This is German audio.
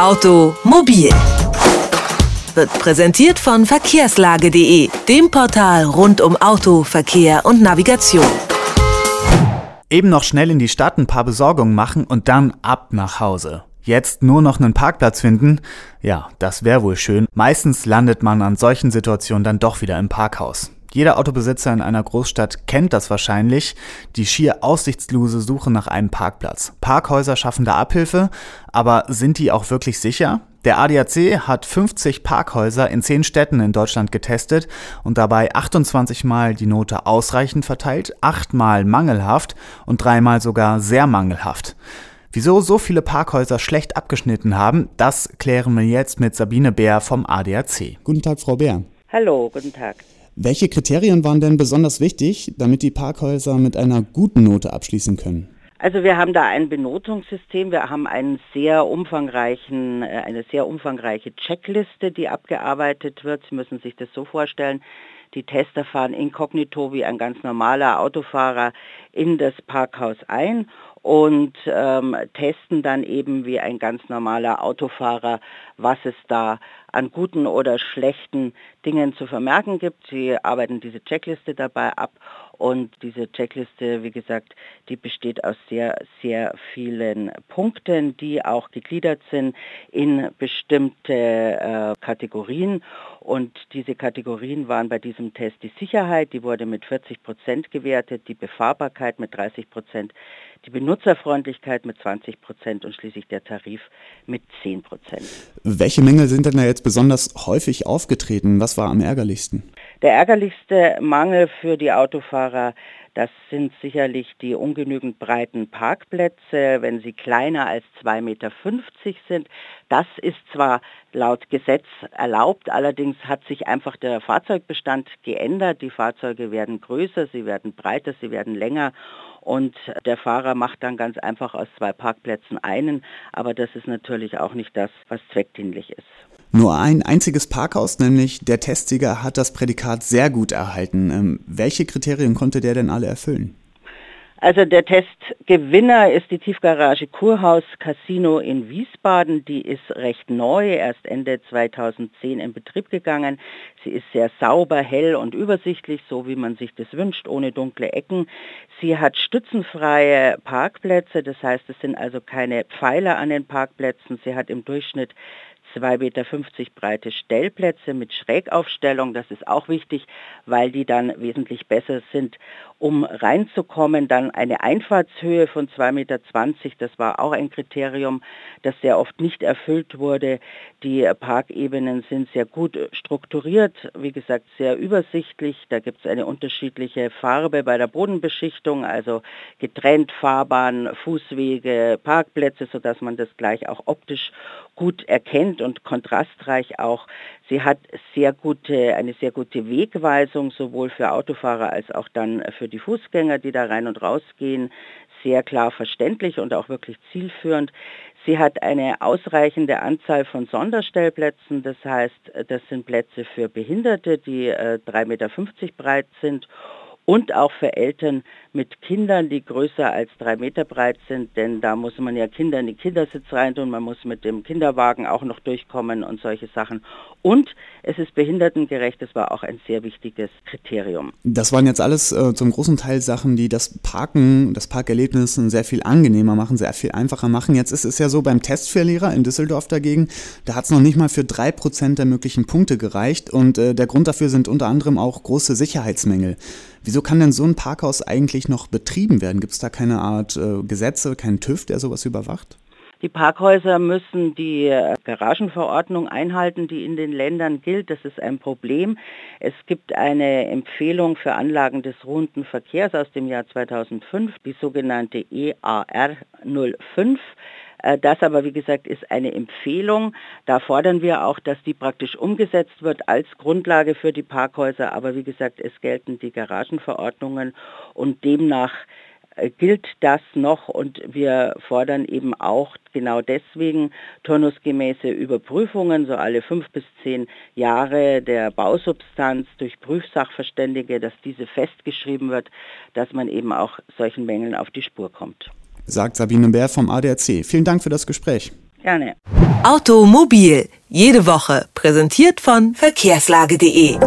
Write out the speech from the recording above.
Automobil wird präsentiert von verkehrslage.de, dem Portal rund um Auto, Verkehr und Navigation. Eben noch schnell in die Stadt ein paar Besorgungen machen und dann ab nach Hause. Jetzt nur noch einen Parkplatz finden? Ja, das wäre wohl schön. Meistens landet man an solchen Situationen dann doch wieder im Parkhaus. Jeder Autobesitzer in einer Großstadt kennt das wahrscheinlich, die schier aussichtslose Suche nach einem Parkplatz. Parkhäuser schaffen da Abhilfe, aber sind die auch wirklich sicher? Der ADAC hat 50 Parkhäuser in 10 Städten in Deutschland getestet und dabei 28 Mal die Note ausreichend verteilt, 8 Mal mangelhaft und 3 Mal sogar sehr mangelhaft. Wieso so viele Parkhäuser schlecht abgeschnitten haben, das klären wir jetzt mit Sabine Bär vom ADAC. Guten Tag, Frau Bär. Hallo, guten Tag. Welche Kriterien waren denn besonders wichtig, damit die Parkhäuser mit einer guten Note abschließen können? Also wir haben da ein Benotungssystem, wir haben einen sehr umfangreichen, äh, eine sehr umfangreiche Checkliste, die abgearbeitet wird. Sie müssen sich das so vorstellen. Die Tester fahren inkognito wie ein ganz normaler Autofahrer in das Parkhaus ein und ähm, testen dann eben wie ein ganz normaler Autofahrer, was es da an guten oder schlechten Dingen zu vermerken gibt. Sie arbeiten diese Checkliste dabei ab und diese Checkliste, wie gesagt, die besteht aus sehr, sehr vielen Punkten, die auch gegliedert sind in bestimmte äh, Kategorien. Und diese Kategorien waren bei diesem Test die Sicherheit, die wurde mit 40 Prozent gewertet, die Befahrbarkeit mit 30 Prozent, die Benutzerfreundlichkeit mit 20 Prozent und schließlich der Tarif mit 10 Prozent. Welche Mängel sind denn da jetzt besonders häufig aufgetreten? Was war am ärgerlichsten? Der ärgerlichste Mangel für die Autofahrer, das sind sicherlich die ungenügend breiten Parkplätze, wenn sie kleiner als 2,50 Meter sind. Das ist zwar laut Gesetz erlaubt, allerdings hat sich einfach der Fahrzeugbestand geändert. Die Fahrzeuge werden größer, sie werden breiter, sie werden länger und der Fahrer macht dann ganz einfach aus zwei Parkplätzen einen, aber das ist natürlich auch nicht das, was zweckdienlich ist. Nur ein einziges Parkhaus, nämlich der Testsieger, hat das Prädikat sehr gut erhalten. Ähm, welche Kriterien konnte der denn alle erfüllen? Also der Testgewinner ist die Tiefgarage Kurhaus Casino in Wiesbaden. Die ist recht neu, erst Ende 2010 in Betrieb gegangen. Sie ist sehr sauber, hell und übersichtlich, so wie man sich das wünscht, ohne dunkle Ecken. Sie hat stützenfreie Parkplätze, das heißt, es sind also keine Pfeiler an den Parkplätzen. Sie hat im Durchschnitt 2,50 Meter breite Stellplätze mit Schrägaufstellung. Das ist auch wichtig, weil die dann wesentlich besser sind, um reinzukommen. Dann eine Einfahrtshöhe von 2,20 Meter. Das war auch ein Kriterium, das sehr oft nicht erfüllt wurde. Die Parkebenen sind sehr gut strukturiert, wie gesagt, sehr übersichtlich. Da gibt es eine unterschiedliche Farbe bei der Bodenbeschichtung, also getrennt Fahrbahn, Fußwege, Parkplätze, sodass man das gleich auch optisch gut erkennt und kontrastreich auch. Sie hat sehr gute, eine sehr gute Wegweisung, sowohl für Autofahrer als auch dann für die Fußgänger, die da rein und raus gehen. Sehr klar verständlich und auch wirklich zielführend. Sie hat eine ausreichende Anzahl von Sonderstellplätzen, das heißt, das sind Plätze für Behinderte, die äh, 3,50 Meter breit sind und auch für Eltern mit Kindern, die größer als drei Meter breit sind, denn da muss man ja Kinder in den Kindersitz rein tun, man muss mit dem Kinderwagen auch noch durchkommen und solche Sachen. Und es ist behindertengerecht, das war auch ein sehr wichtiges Kriterium. Das waren jetzt alles äh, zum großen Teil Sachen, die das Parken, das Parkerlebnis sehr viel angenehmer machen, sehr viel einfacher machen. Jetzt ist es ja so beim Testverlierer in Düsseldorf dagegen, da hat es noch nicht mal für drei Prozent der möglichen Punkte gereicht und äh, der Grund dafür sind unter anderem auch große Sicherheitsmängel. Wieso kann denn so ein Parkhaus eigentlich noch betrieben werden? Gibt es da keine Art äh, Gesetze, keinen TÜV, der sowas überwacht? Die Parkhäuser müssen die äh, Garagenverordnung einhalten, die in den Ländern gilt. Das ist ein Problem. Es gibt eine Empfehlung für Anlagen des ruhenden Verkehrs aus dem Jahr 2005, die sogenannte EAR 05. Äh, das aber, wie gesagt, ist eine Empfehlung. Da fordern wir auch, dass die praktisch umgesetzt wird als Grundlage für die Parkhäuser. Aber wie gesagt, es gelten die Garagenverordnungen und demnach äh, gilt das noch und wir fordern eben auch genau deswegen turnusgemäße Überprüfungen, so alle fünf bis zehn Jahre der Bausubstanz durch Prüfsachverständige, dass diese festgeschrieben wird, dass man eben auch solchen Mängeln auf die Spur kommt sagt Sabine Bär vom ADAC. Vielen Dank für das Gespräch. Gerne. Automobil, jede Woche, präsentiert von verkehrslage.de.